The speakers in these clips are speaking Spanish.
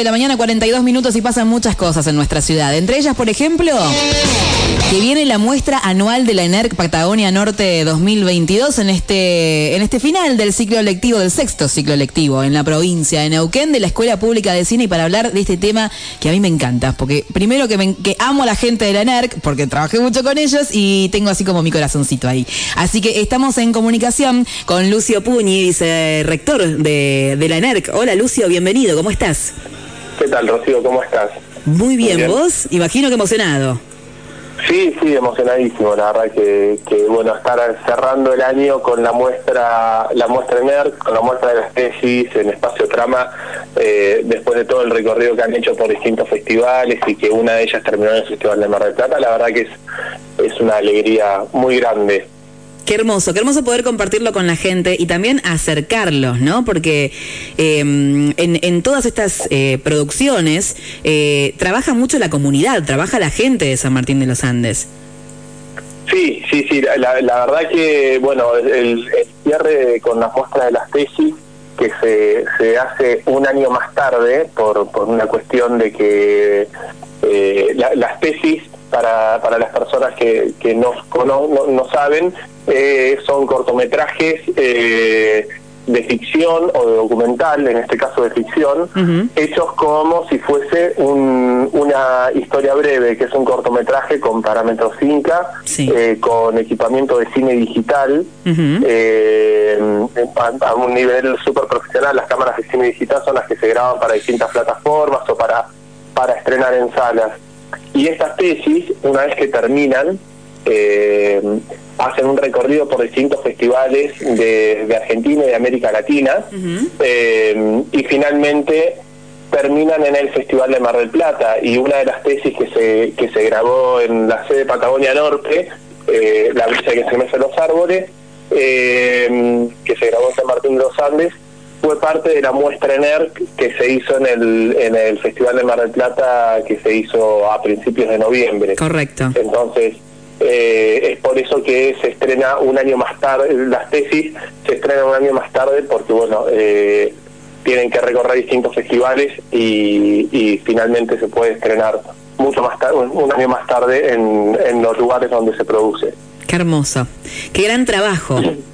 de la mañana, 42 minutos y pasan muchas cosas en nuestra ciudad. Entre ellas, por ejemplo, que viene la muestra anual de la ENERC Patagonia Norte 2022 en este, en este final del ciclo lectivo, del sexto ciclo lectivo en la provincia de Neuquén de la Escuela Pública de Cine y para hablar de este tema que a mí me encanta, porque primero que, amo a la gente de la ENERC, porque trabajé mucho con ellos y tengo así como mi corazoncito ahí. Así que estamos en comunicación con Lucio Puñi, vicerrector de, de la ENERC. Hola Lucio, bienvenido, ¿cómo estás? ¿Qué tal, Rocío? ¿Cómo estás? Muy bien, ¿vos? Imagino que emocionado. Sí, sí, emocionadísimo, la verdad que, que, bueno, estar cerrando el año con la muestra, la muestra NERC, con la muestra de las tesis en Espacio Trama, eh, después de todo el recorrido que han hecho por distintos festivales y que una de ellas terminó en el Festival de Mar del Plata, la verdad que es, es una alegría muy grande. Qué hermoso, qué hermoso poder compartirlo con la gente y también acercarlos, ¿no? Porque eh, en, en, todas estas eh, producciones eh, trabaja mucho la comunidad, trabaja la gente de San Martín de los Andes. Sí, sí, sí, la, la verdad que, bueno, el, el, cierre con la muestra de las tesis que se, se hace un año más tarde por, por una cuestión de que la, las tesis para, para las personas que, que no, no, no saben, eh, son cortometrajes eh, de ficción o de documental, en este caso de ficción, uh -huh. hechos como si fuese un, una historia breve, que es un cortometraje con parámetros Inca, sí. eh, con equipamiento de cine digital, uh -huh. a, a, un nivel súper profesional. Las cámaras de cine digital son las que se graban para distintas plataformas o para, para estrenar en salas. Y estas tesis, una vez que terminan, eh, hacen un recorrido por distintos festivales de, de Argentina y de América Latina uh -huh. eh, y finalmente terminan en el Festival de Mar del Plata y una de las tesis que se, que se grabó en la sede Patagonia Norte, eh, La brisa que se mece los árboles, que se grabó en San Martín de los Andes, fue parte de la muestra ENERC que se hizo en el, en el Festival de Mar del Plata que se hizo a principios de noviembre. Correcto. Entonces, eh, es por eso que se estrena un año más tarde, las tesis se estrenan un año más tarde porque, bueno, eh, tienen que recorrer distintos festivales y, y, finalmente se puede estrenar mucho más tarde, un año más tarde en, en los lugares donde se produce. Qué hermoso, qué gran trabajo.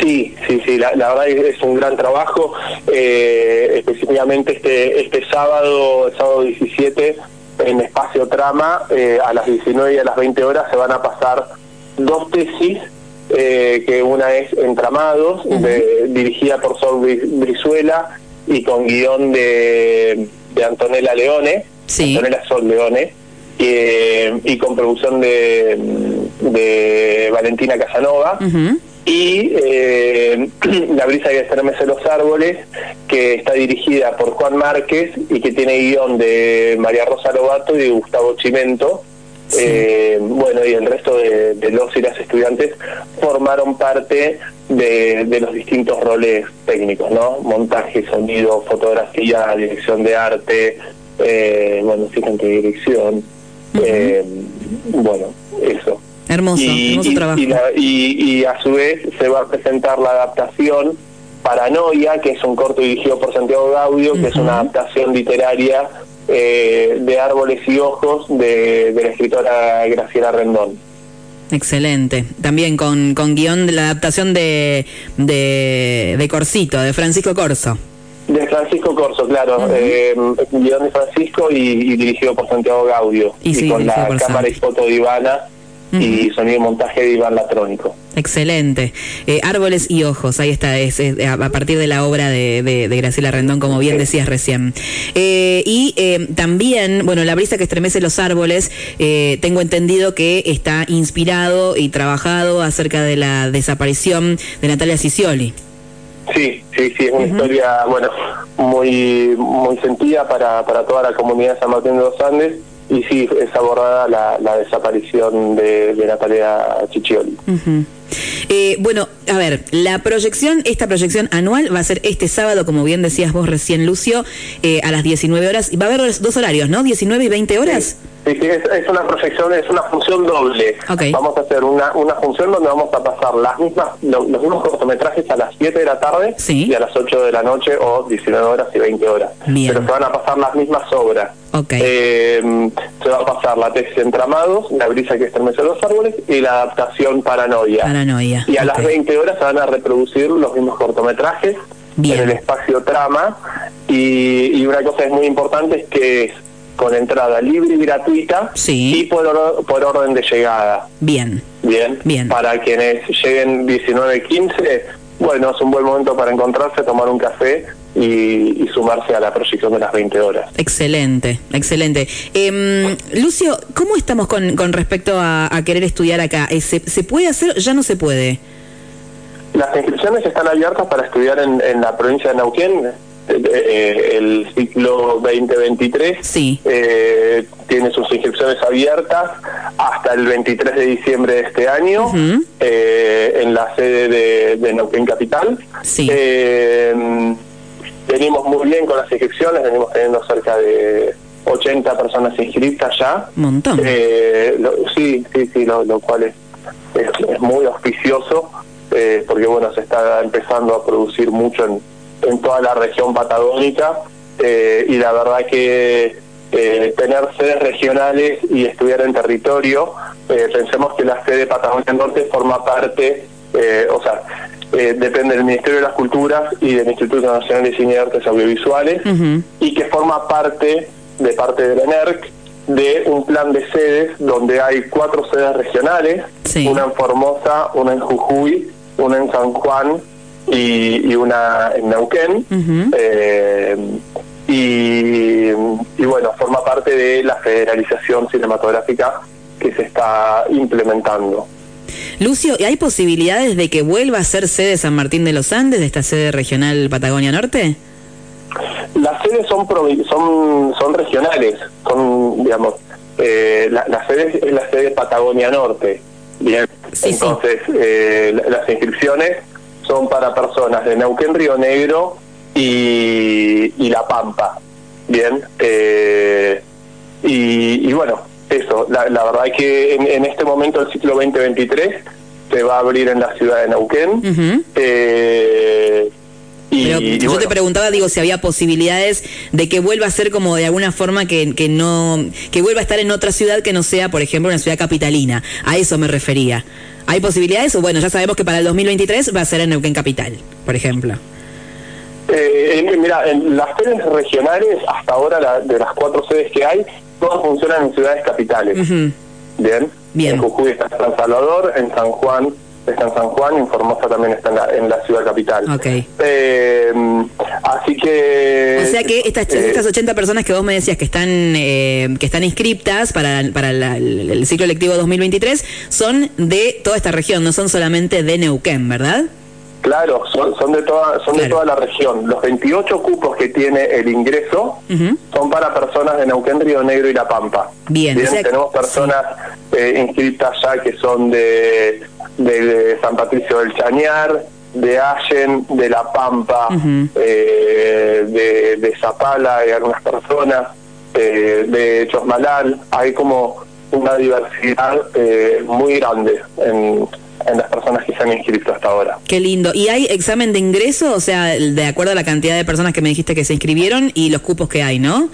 Sí, sí, sí, la, la, verdad es un gran trabajo. Eh, específicamente este este sábado, el sábado 17, en Espacio Trama, eh, a las 19 y a las 20 horas se van a pasar dos tesis, eh, que una es Entramados, uh -huh. de, dirigida por Sol Brizuela y con guion de, de Antonella Leone, sí. Antonella Sol Leone, y, y con producción de, de Valentina Casanova. Uh -huh y eh, La brisa que estremece los árboles, que está dirigida por Juan Márquez y que tiene guion de María Rosa Lobato y de Gustavo Chimento. Sí. Eh, bueno, y el resto de, de, los y las estudiantes formaron parte de, de, los distintos roles técnicos, ¿no? Montaje, sonido, fotografía, dirección de arte, eh, bueno, de dirección, uh -huh. bueno, eso. Hermoso, y, hermoso y, trabajo. Y, la, y, y, a su vez se va a presentar la adaptación Paranoia, que es un corto dirigido por Santiago Gaudio, uh -huh. que es una adaptación literaria eh, de Árboles y Ojos de, de la escritora Graciela Rendón. Excelente. También con, con guion de la adaptación de, de, de Corsito, de Francisco Corso. De Francisco Corso, claro. Uh -huh. eh, guion de Francisco y, y, dirigido por Santiago Gaudio. Y, sí, con la cámara y foto de Ivana uh -huh. y sonido y montaje de Iván Latrónico. Excelente. Eh, Árboles y Ojos, ahí está, es, es, a partir de la obra de, de, de Graciela Rendón, como bien sí. decías recién. Eh, y eh, también, bueno, La brisa que estremece los árboles, eh, tengo entendido que está inspirado y trabajado acerca de la desaparición de Natalia Cicioli. Sí, sí, sí, es una uh -huh. historia, bueno, muy muy sentida para, para toda la comunidad de San Martín de los Andes y sí, es abordada la, la desaparición de, de, Natalia Ciccioli. Uh -huh. eh, bueno, a ver, la proyección, esta proyección anual va a ser este sábado, como bien decías vos recién, Lucio, eh, a las 19 horas. Va a haber dos horarios, ¿no? 19 y 20 horas. Sí. Sí, sí, es, una proyección, es una función doble. Vamos a hacer una, una función donde vamos a pasar las mismas los, mismos cortometrajes a las 7 de la tarde y a las 8 de la noche o 19 horas y 20 horas. Pero se van a pasar las mismas obras. Eh, se va a pasar la tesis Entramados, La brisa que estremece los árboles y la adaptación Paranoia. Paranoia. Y a las 20 horas se van a reproducir los mismos cortometrajes en el espacio trama. Y, y una cosa es muy importante es que es con entrada libre y gratuita y por, por orden de llegada. Bien. Bien. Bien. Para quienes lleguen 19, 15, bueno, es un buen momento para encontrarse, tomar un café y, sumarse a la proyección de las 20 horas. Excelente, excelente. Eh, Lucio, ¿cómo estamos con, con respecto a, querer estudiar acá? Eh, ¿Se, ¿Se puede hacer? ¿Ya no se puede? Las inscripciones están abiertas para estudiar en, en la provincia de Neuquén el ciclo 2023 sí. eh, tiene sus inscripciones abiertas hasta el 23 de diciembre de este año eh, en la sede de, de Neuquén Capital. Sí. Eh, venimos muy bien con las inscripciones, venimos teniendo cerca de 80 personas inscritas ya. Un montón. sí, sí, sí, lo, cual es, es, muy auspicioso porque bueno, se está empezando a producir mucho en en toda la región patagónica eh, y la verdad que eh, tener sedes regionales y estudiar en territorio, eh, pensemos que la sede Patagonia Norte forma parte, o sea, depende del Ministerio de las Culturas y del Instituto Nacional de Cine y Artes Audiovisuales y que forma parte de parte del ENERC de un plan de sedes donde hay cuatro sedes regionales, una en Formosa, una en Jujuy, una en San Juan y, una en Neuquén. Eh, y, bueno, forma parte de la federalización cinematográfica que se está implementando. Lucio, ¿y hay posibilidades de que vuelva a ser sede San Martín de los Andes, de esta sede regional Patagonia Norte? Las sedes son son son regionales, son, digamos, eh, la, sede es la sede Patagonia Norte. Bien, entonces eh, las inscripciones son para personas de Neuquén, Río Negro y, La Pampa. Bien, eh, y, bueno, eso, la, verdad es que en, este momento el ciclo 2023 se va a abrir en la ciudad de Neuquén. Eh, y, yo te preguntaba, digo, si había posibilidades de que vuelva a ser como de alguna forma que, que no, que vuelva a estar en otra ciudad que no sea, por ejemplo, una ciudad capitalina. A eso me refería. ¿Hay posibilidades? O bueno, ya sabemos que para el 2023 va a ser en Neuquén Capital, por ejemplo. Eh, mira, en las sedes regionales, hasta ahora de las cuatro sedes que hay, todas funcionan en ciudades capitales. Bien. Bien. En Jujuy está San Salvador, en San Juan está en San Juan y en Formosa también está en la, ciudad capital. Ok. Eh, así que... O sea que estas, eh, estas 80 personas que vos me decías que están eh, que están inscriptas para, para el ciclo electivo 2023 son de toda esta región, no son solamente de Neuquén, ¿verdad? Claro, son, son de toda son de toda la región. Los 28 cupos que tiene el ingreso son para personas de Neuquén, Río Negro y La Pampa. Bien, tenemos personas inscritas ya que son de de, San Patricio del Chañar, de Allen, de La Pampa, eh, de, de, Zapala hay algunas personas, eh, de Chosmalal, hay como una diversidad eh, muy grande en, en las personas que se han inscrito hasta ahora. Qué lindo. ¿Y hay examen de ingreso? O sea, de acuerdo a la cantidad de personas que me dijiste que se inscribieron y los cupos que hay, ¿no?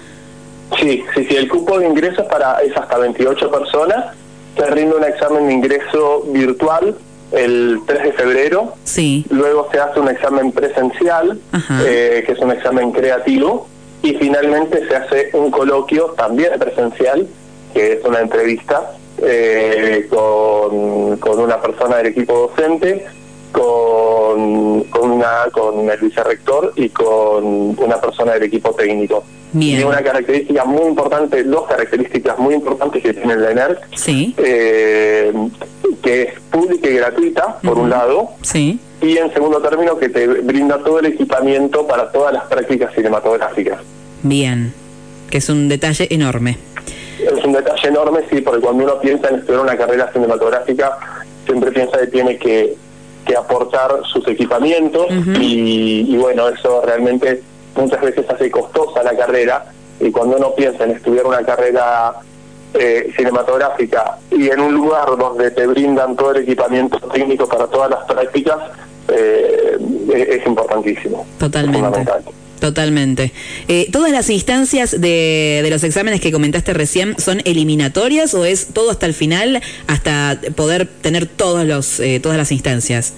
Sí, sí, sí. El cupo de ingreso es, para, es hasta 28 personas se rinde un examen de ingreso virtual el 3 de febrero. Sí. Luego se hace un examen presencial, eh, que es un examen creativo. Y finalmente se hace un coloquio también presencial, que es una entrevista eh, con, con una persona del equipo docente, con, con, una, con el vicerrector y con una persona del equipo técnico. Y una característica muy importante, dos características muy importantes que tiene la ENERC, sí. eh, que es pública y gratuita, por un lado, sí. y en segundo término que te brinda todo el equipamiento para todas las prácticas cinematográficas. Bien, que es un detalle enorme. Es un detalle enorme, sí, porque cuando uno piensa en estudiar una carrera cinematográfica, siempre piensa que tiene que, que aportar sus equipamientos y, y bueno, eso realmente muchas veces hace costosa la carrera y cuando uno piensa en estudiar una carrera eh, cinematográfica y en un lugar donde te brindan todo el equipamiento técnico para todas las prácticas, eh, es importantísimo. Totalmente. Totalmente. Eh, ¿Todas las instancias de, de, los exámenes que comentaste recién son eliminatorias o es todo hasta el final, hasta poder tener todos los, eh, todas las instancias?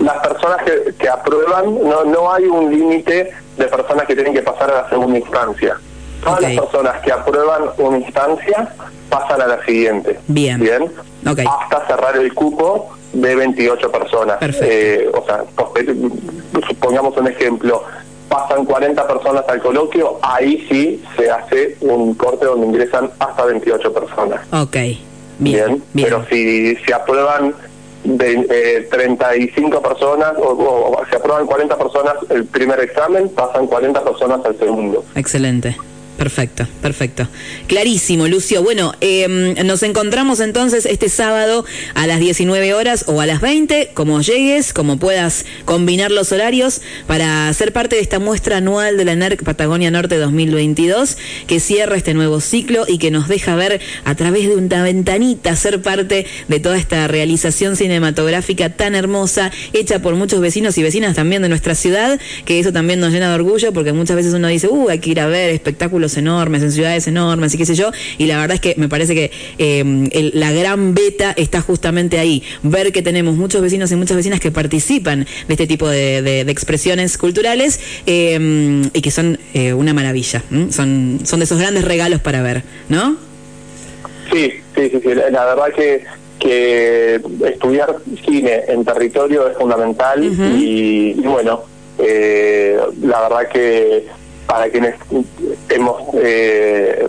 Las personas que, que aprueban, no, no hay un límite de personas que tienen que pasar a la segunda instancia. Todas las personas que aprueban una instancia pasan a la siguiente. Bien. Bien. Hasta cerrar el cupo de 28 personas. Eh, o sea, supongamos un ejemplo, pasan 40 personas al coloquio, ahí sí se hace un corte donde ingresan hasta 28 personas. Ok, bien. bien, Pero si se aprueban de, 35 eh, personas o, o, se aprueban 40 personas el primer examen, pasan 40 personas al segundo. Excelente. Perfecto, perfecto. Clarísimo, Lucio. Bueno, em, nos encontramos entonces este sábado a las 19 horas o a las 20, como llegues, como puedas combinar los horarios para ser parte de esta muestra anual de la NERC Patagonia Norte 2022, que cierra este nuevo ciclo y que nos deja ver a través de una ventanita ser parte de toda esta realización cinematográfica tan hermosa, hecha por muchos vecinos y vecinas también de nuestra ciudad, que eso también nos llena de orgullo, porque muchas veces uno dice, uh, hay que ir a ver espectáculos enormes, en ciudades enormes y qué sé yo, y la verdad es que me parece que eh, la gran beta está justamente ahí, ver que tenemos muchos vecinos y muchas vecinas que participan de este tipo de, expresiones culturales eh, y que son eh, una maravilla, son, son de esos grandes regalos para ver, ¿no? Sí, sí, sí, la, verdad que que estudiar cine en territorio es fundamental y, bueno, la verdad que para quienes hemos eh,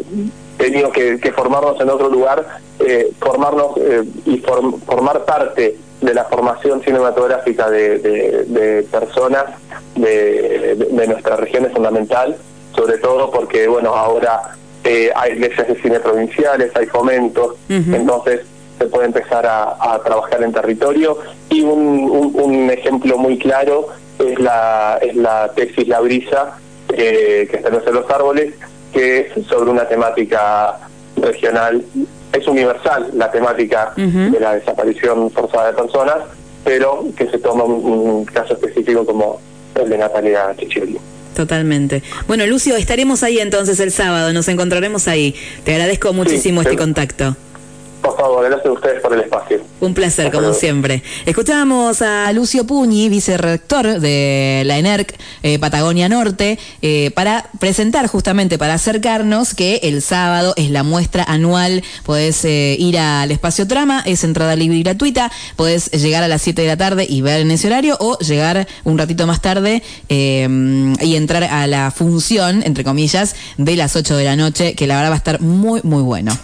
tenido que, formarnos en otro lugar, eh, formarnos eh, y formar parte de la formación cinematográfica de, personas de, nuestra región es fundamental, sobre todo porque, bueno, ahora hay leyes de cine provinciales, hay fomentos, entonces se puede empezar a, trabajar en territorio y un, un, ejemplo muy claro es la, es la tesis La Brisa, que está en los árboles, que es sobre una temática regional. Es universal la temática de la desaparición forzada de personas, pero que se toma un, caso específico como el de Natalia Chichilli. Totalmente. Bueno, Lucio, estaremos ahí entonces el sábado, nos encontraremos ahí. Te agradezco muchísimo este contacto. Por favor, gracias a ustedes por el espacio. Un placer, como siempre. Escuchábamos a Lucio Puñi, vicerrector de la ENERC eh, Patagonia Norte, eh, para presentar justamente, para acercarnos que el sábado es la muestra anual. Podés eh, ir al espacio Trama, es entrada libre y gratuita. Podés llegar a las 7 de la tarde y ver en ese horario o llegar un ratito más tarde y entrar a la función, entre comillas, de las 8 de la noche, que la verdad va a estar muy, muy bueno.